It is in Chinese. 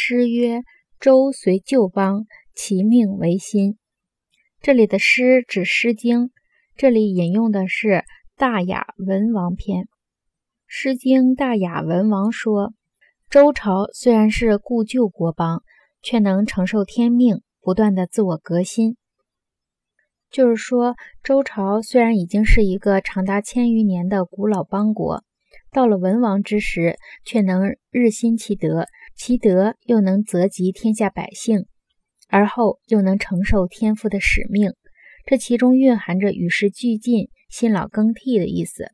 诗曰：“周随旧邦，其命维新。”这里的诗指《诗经》，这里引用的是《大雅·文王篇》。《诗经·大雅·文王》说：“周朝虽然是故旧国邦，却能承受天命，不断的自我革新。”就是说，周朝虽然已经是一个长达千余年的古老邦国，到了文王之时，却能日新其德，其德又能泽及天下百姓。而后又能承受天赋的使命，这其中蕴含着与时俱进、新老更替的意思。